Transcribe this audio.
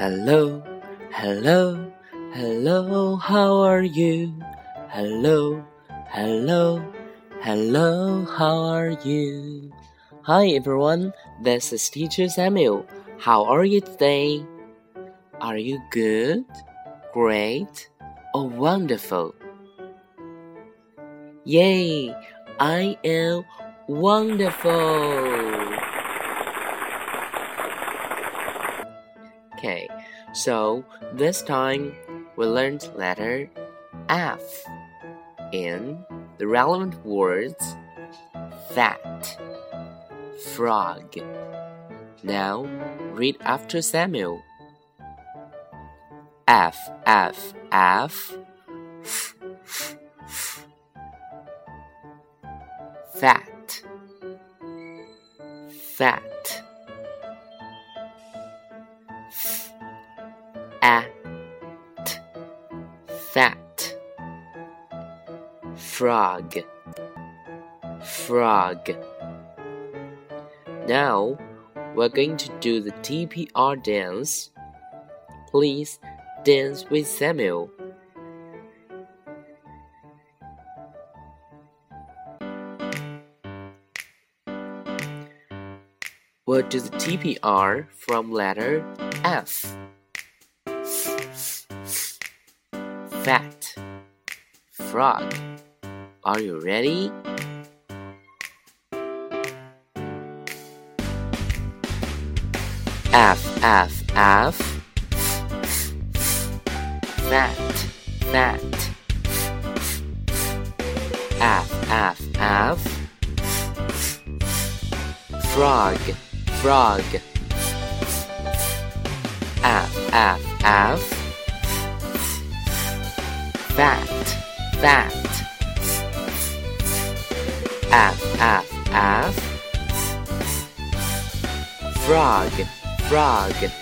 Hello, hello, hello, how are you? Hello, hello, hello, how are you? Hi everyone, this is Teacher Samuel. How are you today? Are you good, great, or wonderful? Yay! I am wonderful! Okay, so this time we learned letter F in the relevant words fat, frog. Now read after Samuel. F F F fat fat frog frog now we're going to do the TPR dance please dance with Samuel We'll do the TPR from letter F. Fat. Frog. Are you ready? F, F, F. Fat, fat. F, F, F. Frog, frog. F, F, F. Fat, fat. F, F, F. Frog, frog.